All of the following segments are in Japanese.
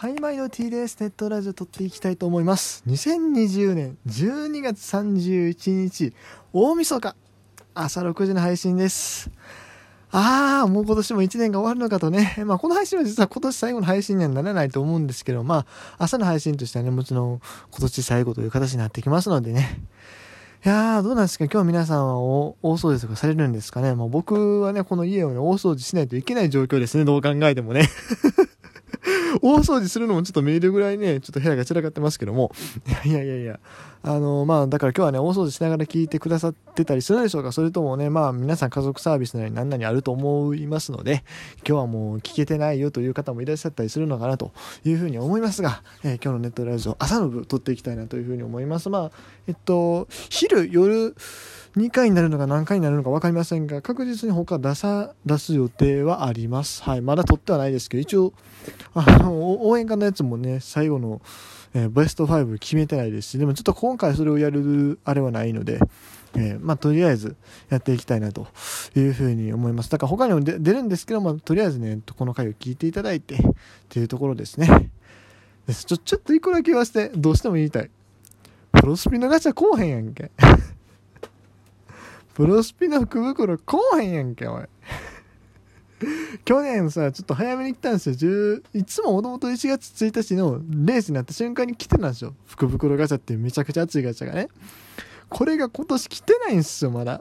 はい、毎度 T です。ネットラジオ撮っていきたいと思います。2020年12月31日、大晦日、朝6時の配信です。ああ、もう今年も1年が終わるのかとね。まあ、この配信は実は今年最後の配信にはならないと思うんですけど、まあ、朝の配信としてはね、もちろん今年最後という形になってきますのでね。いやー、どうなんですか？今日皆さんは大掃除とかされるんですかね？まあ、僕はね、この家をね、大掃除しないといけない状況ですね。どう考えてもね。大掃除するのもちょっと見えるぐらいね、ちょっと部屋が散らかってますけども、いやいやいや、あの、まあ、だから今日はね、大掃除しながら聞いてくださってたりするでしょうか。それともね、まあ、皆さん家族サービスなり何々あると思いますので、今日はもう聞けてないよという方もいらっしゃったりするのかなというふうに思いますが、えー、今日のネットラジオ、朝の部撮っていきたいなというふうに思います。まあ、えっと、昼、夜、2回になるのか何回になるのか分かりませんが、確実に他出さ、出す予定はあります。はい。まだ撮ってはないですけど、一応、あの、応援歌のやつもね、最後の、えー、ベスト5決めてないですし、でもちょっと今回それをやるあれはないので、えー、まあ、とりあえずやっていきたいなというふうに思います。だから他にも出るんですけども、とりあえずね、この回を聞いていただいて、っていうところですね。ですちょ、ちょっと一個だけ言わせて、どうしても言いたい。プロスピのガチャこうへんやんけ。プロスピの福袋こうへんやんけ、おい。去年さ、ちょっと早めに来たんですよ。10いつももともと1月1日のレースになった瞬間に来てたんですよ。福袋ガチャっていうめちゃくちゃ熱いガチャがね。これが今年来てないんですよ、まだ。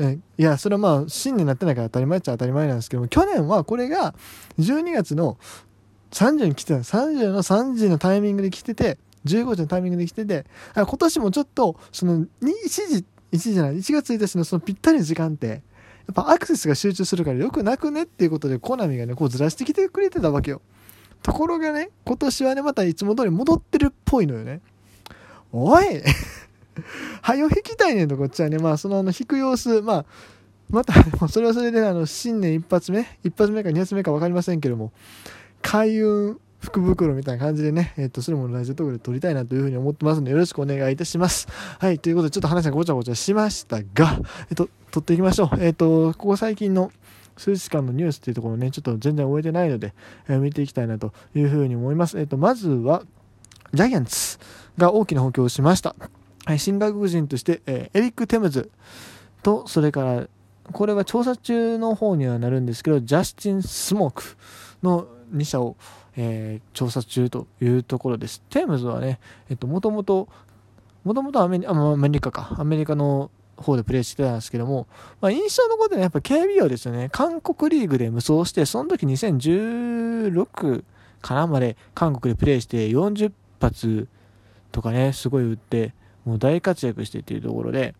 えいや、それはまあ、新年になってないから当たり前っちゃ当たり前なんですけども、去年はこれが12月の30に来てた。30の3時のタイミングで来てて、15時のタイミングで来てて、今年もちょっと、その、1時って、1時じゃない、1月1日のそのぴったりの時間って、やっぱアクセスが集中するから良くなくねっていうことで、コナミがね、こうずらしてきてくれてたわけよ。ところがね、今年はね、またいつも通り戻ってるっぽいのよね。おい はよ引きたいねんと、こっちはね。まあ、そのあの、引く様子、まあ、また、それはそれで、あの、新年一発目？一発目か二発目か分かりませんけども、開運福袋みたいな感じでね、えっ、ー、と、それもラジオトークで撮りたいなというふうに思ってますので、よろしくお願いいたします。はい、ということで、ちょっと話がごちゃごちゃしましたが、えっ、と、撮っていきましょう。えっ、と、ここ最近の数日間のニュースっていうところね、ちょっと全然終えてないので、えー、見ていきたいなというふうに思います。えっ、と、まずは、ジャイアンツが大きな補強をしました。はい、新外国人として、えエリック・テムズと、それから、これは調査中の方にはなるんですけど、ジャスティン・スモークの2社を、えー、調査中というところです。テームズはね、えっと、もともと、もともとアメリカか、アメリカの方でプレーしてたんですけども、まあ、印象残ってるのはやっぱ KBO ですよね。韓国リーグで無双して、その時2016かなまで韓国でプレーして40発とかね、すごい打って、もう大活躍してっていうところで、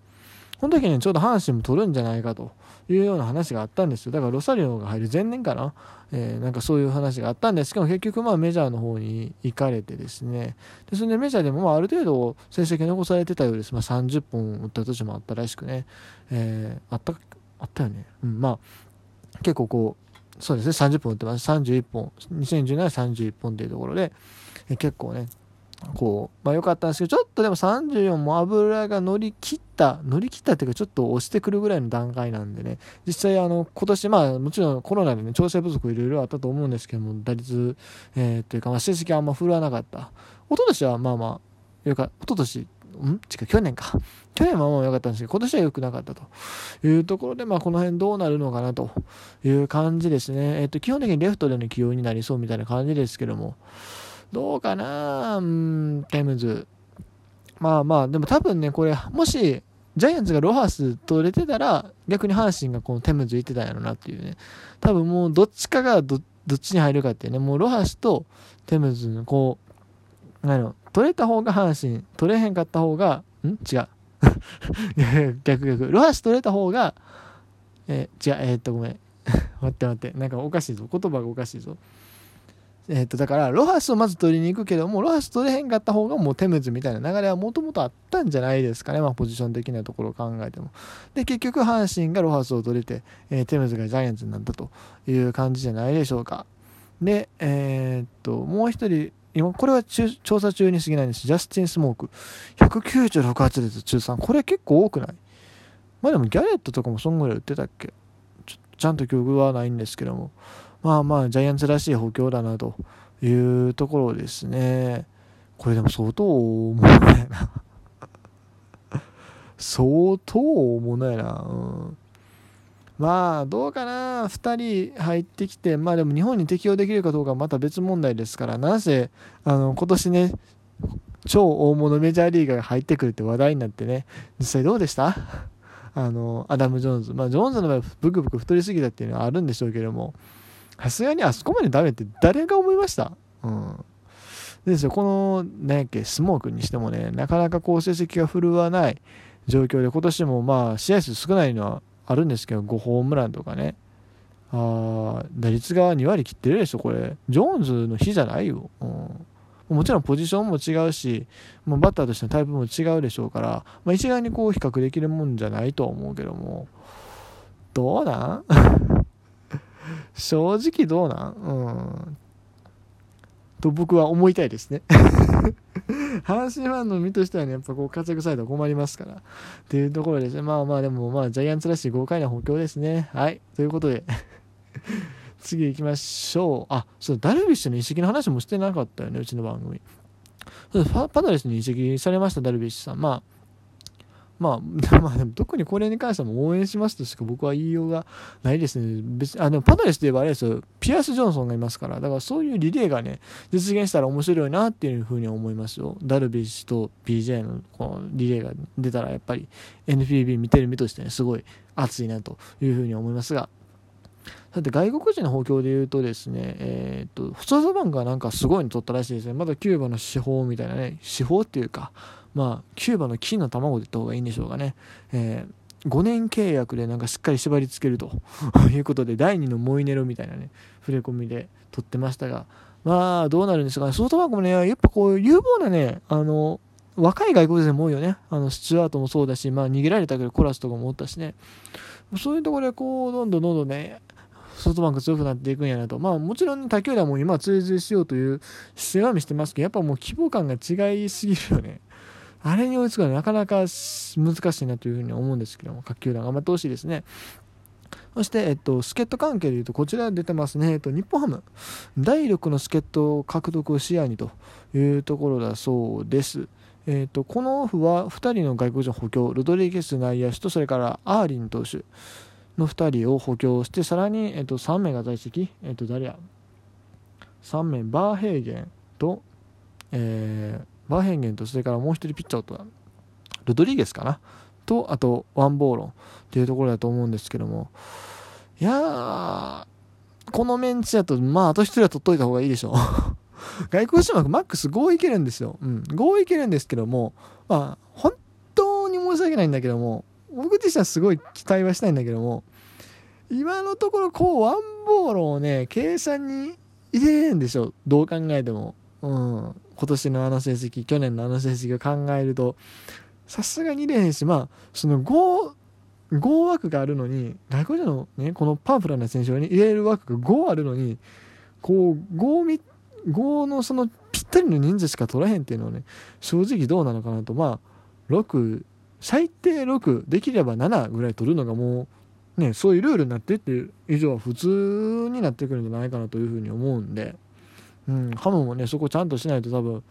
この時にちょうど阪神も取るんじゃないかというような話があったんですよ。だからロサリオが入る前年かな、えー、なんかそういう話があったんですけど、結局まあメジャーの方に行かれてですね、でそれでメジャーでもまあある程度成績残されてたようです。まあ30本打った年もあったらしくね、えー、あった、あったよね。うん、まあ結構こう、そうですね、30本打ってます。31本。2017 31本というところで、え結構ね、こう、まあ良かったんですけど、ちょっとでも34も油が乗り切った、乗り切ったっていうかちょっと押してくるぐらいの段階なんでね、実際あの、今年まあもちろんコロナでね、調整不足いろいろあったと思うんですけども、打率、えー、というかまあ成績あんま振るわなかった。一昨年はまあまあ、よか、一昨年、ん？違う、去年か。去年はまあ良かったんですけど、今年は良くなかったというところで、まあこの辺どうなるのかなという感じですね。えっ、と、基本的にレフトでの起用になりそうみたいな感じですけども、どうかな？うん、テムズ。まあまあ、でも多分ね、これ、もし、ジャイアンツがロハス取れてたら、逆に阪神がこのテムズ行ってたんやろなっていうね。多分もうどっちかがどどっちに入るかっていうね、もうロハスとテムズのこう、なの、取れた方が阪神、取れへんかった方が、ん？違う。逆逆。ロハス取れた方が、えー、違う、えー、っと、ごめん。待って待って。なんかおかしいぞ。言葉がおかしいぞ。えっ、と、だから、ロハスをまず取りに行くけども、ロハス取れへんかった方がもうテムズみたいな流れはもともとあったんじゃないですかね。まあ、ポジション的なところを考えても。で、結局、阪神がロハスを取れて、えー、テムズがジャイアンツになったという感じじゃないでしょうか。で、えー、っと、もう一人、今、これは調査中に過ぎないんです。ジャスティン・スモーク。196発列中3。これ結構多くない？まあでもギャレットとかもそんぐらい売ってたっけ？ちちゃんと記憶はないんですけども。まあまあ、ジャイアンツらしい補強だなというところですね。これでも相当重いな。相当重いな。うんまあどうかな2人入ってきてまあでも日本に適用できるかどうかはまた別問題ですからなぜあの今年ね超大物メジャーリーガーが入ってくるって話題になってね実際どうでした？あのアダム・ジョーンズまあジョーンズの場合ブクブク太りすぎたっていうのはあるんでしょうけどもさすがにあそこまでダメって誰が思いました？うん。ですよ。この何やっけスモークにしてもねなかなかこう成績が振るわない状況で今年もまあ試合数少ないのはあるんですけど5ホームランとかね。あ打率が2割切ってるでしょこれ。ジョーンズの日じゃないよ、うん、もちろんポジションも違うしもうバッターとしてのタイプも違うでしょうから、まあ、一概にこう比較できるもんじゃないとは思うけども。どうなん？正直どうなん？うんと僕は思いたいですね 阪神ファンの身としてはね、やっぱこう活躍されたら困りますから。っていうところでね。まあまあでもまあジャイアンツらしい豪快な補強ですね。はい。ということで 次行きましょう。あ、そう、ダルビッシュの移籍の話もしてなかったよね、うちの番組。パドレスに移籍されました、ダルビッシュさん。まあ、まあ、まあ、でも特にこれに関しても応援しますとしか僕は言いようがないですね。別あでもパドレスといえばあれですよ、ピアス・ジョンソンがいますから、だからそういうリレーがね、実現したら面白いなっていうふうに思いますよ。ダルビッシュと PJ のこのリレーが出たら、やっぱり NPB 見てる身としてね、すごい熱いなというふうに思いますが、だって外国人の補強で言うとですね、えっ、と、ソフトバンがなんかすごいの取ったらしいですね。まだキューバの司法みたいなね、司法っていうか、まあ、キューバの金の卵で言った方がいいんでしょうかね。えー、5年契約でなんかしっかり縛り付けると いうことで、第2のモイネロみたいなね、触れ込みで取ってましたが、まあ、どうなるんですかね。ソフトバンクもね、やっぱこう、有望なね、あの、若い外国人も多いよね。あの、スチュワートもそうだし、まあ、逃げられたけど、コラスとかもおったしね。そういうところで、こう、どんどんどんどんね、ソフトバンク強くなっていくんやなと。まあもちろん、ね、他球団も今追随しようという姿勢は見せてますけど、やっぱもう規模感が違いすぎるよね。あれに追いつくのはなかなか難しいなというふうに思うんですけども、各球団頑張ってほしいですね。そして、えっと、助っ人関係でいうと、こちら出てますね。えっと、日本ハム。第6の助っ人獲得を視野にというところだそうです。えっと、このオフは2人の外国人補強、ロドリゲス内野手と、それからアーリン投手の2人を補強して、さらに、えっと、3名が在籍。えっと、誰や ?3 名、バーヘーゲンと、えー、バーヘンゲンとそれからもう一人ピッチャーとルドリゲスかな？とあとワンボーロンっていうところだと思うんですけども。いやーこのメンチだとまああと一人は取っといた方がいいでしょう。外国人枠マックス5いけるんですよ、うん、5いけるんですけどもまあ本当に申し訳ないんだけども僕自身はすごい期待はしたいんだけども今のところこうワンボーロンをね計算に入れれるんでしょどう考えても。うん今年のあの成績去年のあの成績を考えるとさすがに入れへんしまあその5 5枠があるのに外国人のねこのパワフルな選手に入れる枠が5あるのにこう 5, 5のそのぴったりの人数しか取らへんっていうのはね正直どうなのかなとまあ6最低6できれば7ぐらい取るのがもうねそういうルールになってっていう以上は普通になってくるんじゃないかなというふうに思うんで。うん、ハムもねそこちゃんとしないと多分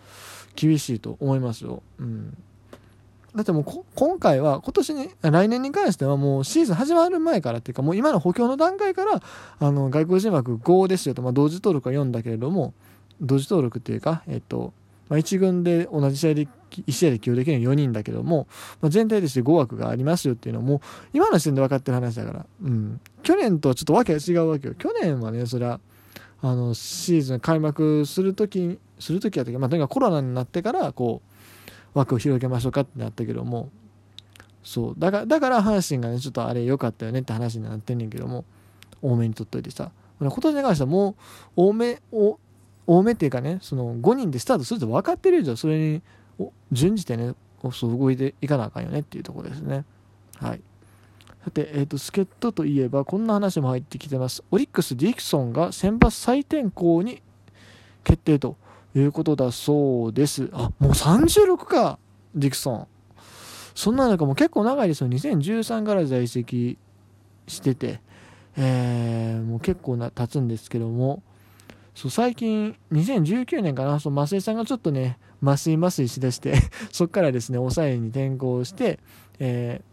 厳しいと思いますよ。うん。だってもう今回は今年に来年に関してはもうシーズン始まる前からっていうかもう今の補強の段階からあの外国人枠5ですよと、まあ、同時登録は4だけれども同時登録っていうか、えっとまあ、1軍で同じ試合で1試合で起用できるのは4人だけども、まあ、全体として5枠がありますよっていうのはもう今の時点で分かってる話だから、うん、去年とはちょっとわけが違うわけよ。去年はねそれはあのシーズン開幕するときするときやったけ？まあ、とにかくコロナになってからこう枠を広げましょうかってなったけども。そう。だからだから阪神がねちょっとあれ良かったよねって話になってんねんけども。多めに取っといてさ。今年に関してはもう多めお多めっていうかねその5人でスタートすると分かってる以上それに準じてねそう動いていかなあかんよねっていうところですね。はい。さて、えーと、助っ人といえばこんな話も入ってきてます。オリックス・ディクソンが先発再転向に決定ということだそうです。あもう36か、ディクソン。そんな中も結構長いですよ。2013から在籍してて、えー、もう結構な経つんですけども、そう最近、2019年かな、そう増井さんがちょっとね、麻酔麻酔しだして そっからですね、抑えに転向して、えー、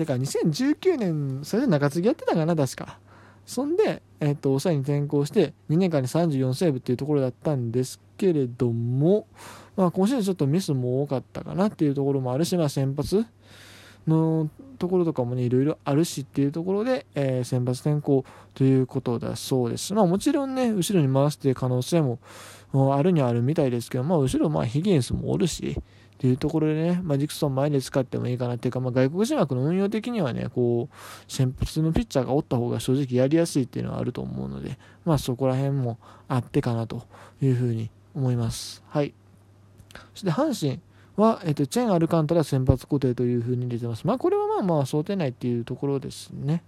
てか2019年、それで中継ぎやってたかな、確か。そんで、えっ、ー、と、抑えに転向して、2年間に34セーブっていうところだったんですけれども、まあ、今シーズンちょっとミスも多かったかなっていうところもあるし、まあ、先発のところとかもね、いろいろあるしっていうところで、えー、先発転向ということだそうです。まあ、もちろんね、後ろに回して可能性もあるにはあるみたいですけど、まあ、後ろ、まあ、ヒギンスもおるし、っていうところでね、まあ、ジクソン前で使ってもいいかなっていうか、まあ、外国人枠の運用的にはね、こう、先発のピッチャーがおった方が正直やりやすいっていうのはあると思うので、まあ、そこら辺もあってかなというふうに思います。はい。そして阪神は、えっと、チェン・アルカンタラ先発固定というふうに出てます。まあ、これはまあまあ想定内っていうところですね。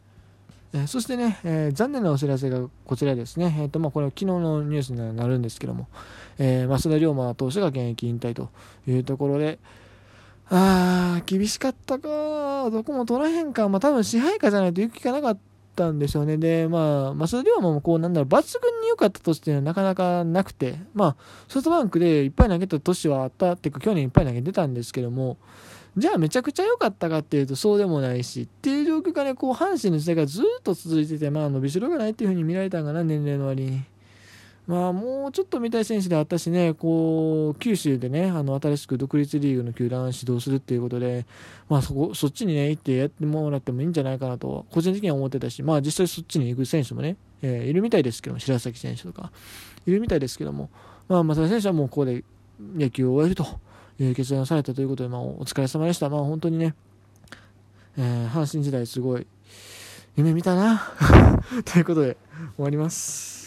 え、そしてね、えー、残念なお知らせがこちらですね。え、ー、と、まあ、これは昨日のニュースになるんですけども、え増田龍馬投手が現役引退というところで、あー、厳しかったか、どこも取らへんか、まあ、多分支配下じゃないと行く気がなかったんでしょうね。で、まあ、増田龍馬もこう、なんだろう、抜群に良かった年っていうのはなかなかなくて、まあ、ソフトバンクでいっぱい投げた年はあったっていうか、去年いっぱい投げてたんですけども、じゃあめちゃくちゃ良かったかっていうとそうでもないしっていう状況がね、こう阪神の時代がずっと続いてて、まあ伸びしろがないっていう風に見られたんかな、年齢の割に。まあもうちょっと見たい選手であったしね、こう、九州でね、あの新しく独立リーグの球団指導するっていうことで、まあそこ、そっちにね、行ってやってもらってもいいんじゃないかなと、個人的には思ってたし、まあ実際そっちに行く選手もね、え、いるみたいですけど、白崎選手とか、いるみたいですけども、まあ、松田選手はもうここで野球を終えると。いう決断をされたということで、まあ、お疲れ様でした。まあ、本当にね、えー、阪神時代すごい夢見たな ということで終わります。